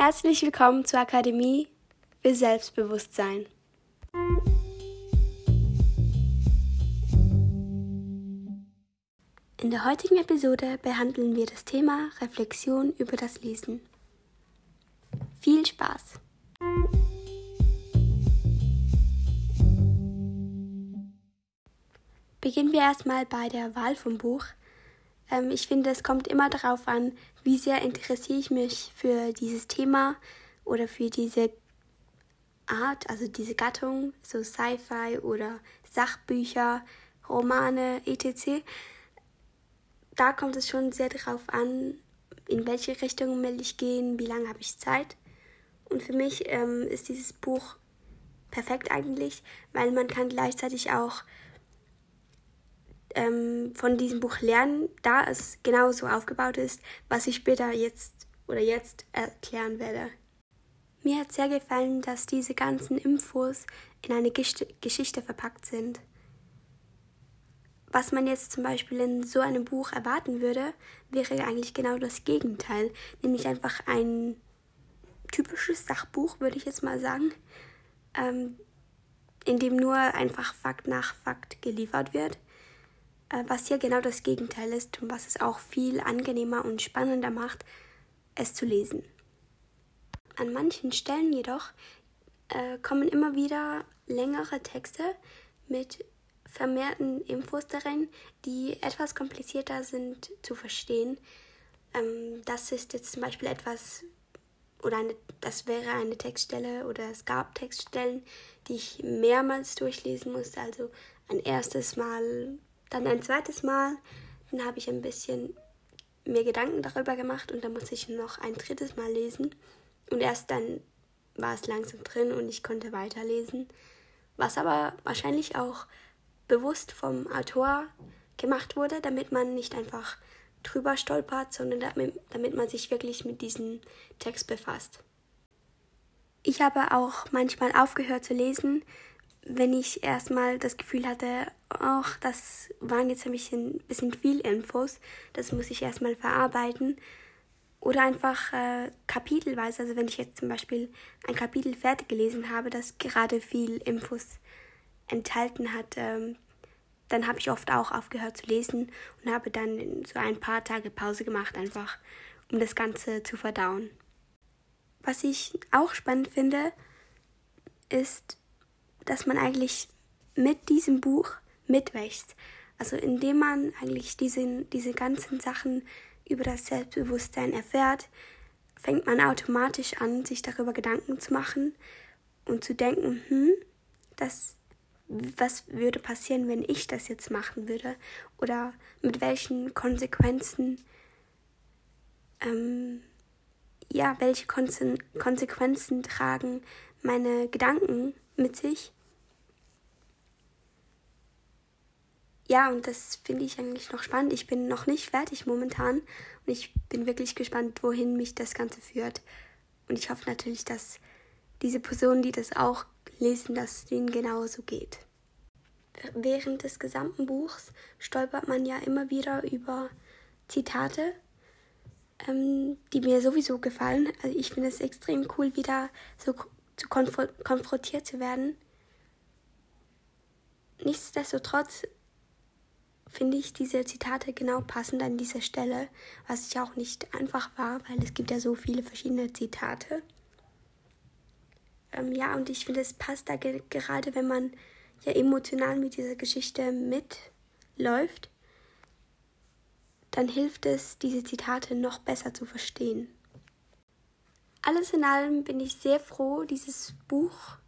Herzlich willkommen zur Akademie für Selbstbewusstsein. In der heutigen Episode behandeln wir das Thema Reflexion über das Lesen. Viel Spaß! Beginnen wir erstmal bei der Wahl vom Buch. Ähm, ich finde, es kommt immer darauf an, wie sehr interessiere ich mich für dieses Thema oder für diese Art, also diese Gattung, so Sci-Fi oder Sachbücher, Romane, etc. Da kommt es schon sehr darauf an, in welche Richtung will ich gehen, wie lange habe ich Zeit. Und für mich ähm, ist dieses Buch perfekt eigentlich, weil man kann gleichzeitig auch ähm, von diesem Buch lernen, da es genauso aufgebaut ist, was ich später jetzt oder jetzt erklären werde. Mir hat sehr gefallen, dass diese ganzen Infos in eine Geschichte verpackt sind. Was man jetzt zum Beispiel in so einem Buch erwarten würde, wäre eigentlich genau das Gegenteil, nämlich einfach ein typisches Sachbuch, würde ich jetzt mal sagen, ähm, in dem nur einfach Fakt nach Fakt geliefert wird was hier genau das Gegenteil ist und was es auch viel angenehmer und spannender macht, es zu lesen. An manchen Stellen jedoch äh, kommen immer wieder längere Texte mit vermehrten Infos darin, die etwas komplizierter sind zu verstehen. Ähm, das ist jetzt zum Beispiel etwas, oder eine, das wäre eine Textstelle oder es gab Textstellen, die ich mehrmals durchlesen musste. Also ein erstes Mal dann ein zweites Mal, dann habe ich ein bisschen mir Gedanken darüber gemacht und dann musste ich noch ein drittes Mal lesen. Und erst dann war es langsam drin und ich konnte weiterlesen. Was aber wahrscheinlich auch bewusst vom Autor gemacht wurde, damit man nicht einfach drüber stolpert, sondern damit, damit man sich wirklich mit diesem Text befasst. Ich habe auch manchmal aufgehört zu lesen, wenn ich erstmal das Gefühl hatte, ach, das waren jetzt ein bisschen, bisschen viel Infos, das muss ich erstmal verarbeiten. Oder einfach äh, kapitelweise, also wenn ich jetzt zum Beispiel ein Kapitel fertig gelesen habe, das gerade viel Infos enthalten hat, ähm, dann habe ich oft auch aufgehört zu lesen und habe dann so ein paar Tage Pause gemacht, einfach um das Ganze zu verdauen. Was ich auch spannend finde, ist, dass man eigentlich mit diesem Buch mitwächst. Also indem man eigentlich diese, diese ganzen Sachen über das Selbstbewusstsein erfährt, fängt man automatisch an, sich darüber Gedanken zu machen und zu denken, hm, das, was würde passieren, wenn ich das jetzt machen würde? Oder mit welchen Konsequenzen, ähm, ja, welche Konsequenzen tragen meine Gedanken mit sich? Ja, und das finde ich eigentlich noch spannend. Ich bin noch nicht fertig momentan und ich bin wirklich gespannt, wohin mich das Ganze führt. Und ich hoffe natürlich, dass diese Personen, die das auch lesen, dass denen genauso geht. Während des gesamten Buchs stolpert man ja immer wieder über Zitate, ähm, die mir sowieso gefallen. Also ich finde es extrem cool, wieder so zu konf konfrontiert zu werden. Nichtsdestotrotz finde ich diese Zitate genau passend an dieser Stelle, was ja auch nicht einfach war, weil es gibt ja so viele verschiedene Zitate. Ähm, ja, und ich finde, es passt da ge gerade, wenn man ja emotional mit dieser Geschichte mitläuft, dann hilft es, diese Zitate noch besser zu verstehen. Alles in allem bin ich sehr froh, dieses Buch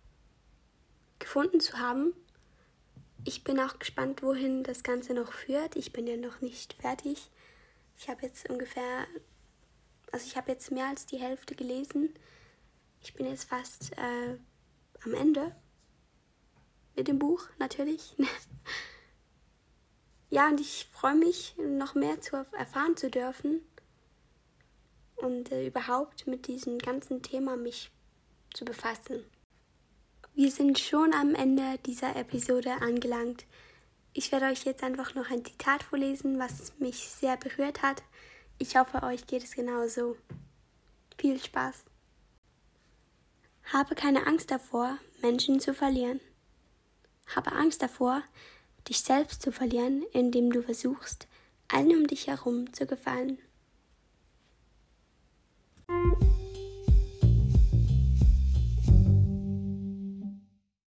gefunden zu haben ich bin auch gespannt, wohin das Ganze noch führt. Ich bin ja noch nicht fertig. Ich habe jetzt ungefähr, also ich habe jetzt mehr als die Hälfte gelesen. Ich bin jetzt fast äh, am Ende mit dem Buch, natürlich. ja, und ich freue mich, noch mehr zu erfahren zu dürfen und äh, überhaupt mit diesem ganzen Thema mich zu befassen. Wir sind schon am Ende dieser Episode angelangt. Ich werde euch jetzt einfach noch ein Zitat vorlesen, was mich sehr berührt hat. Ich hoffe, euch geht es genauso. Viel Spaß. Habe keine Angst davor, Menschen zu verlieren. Habe Angst davor, dich selbst zu verlieren, indem du versuchst, allen um dich herum zu gefallen.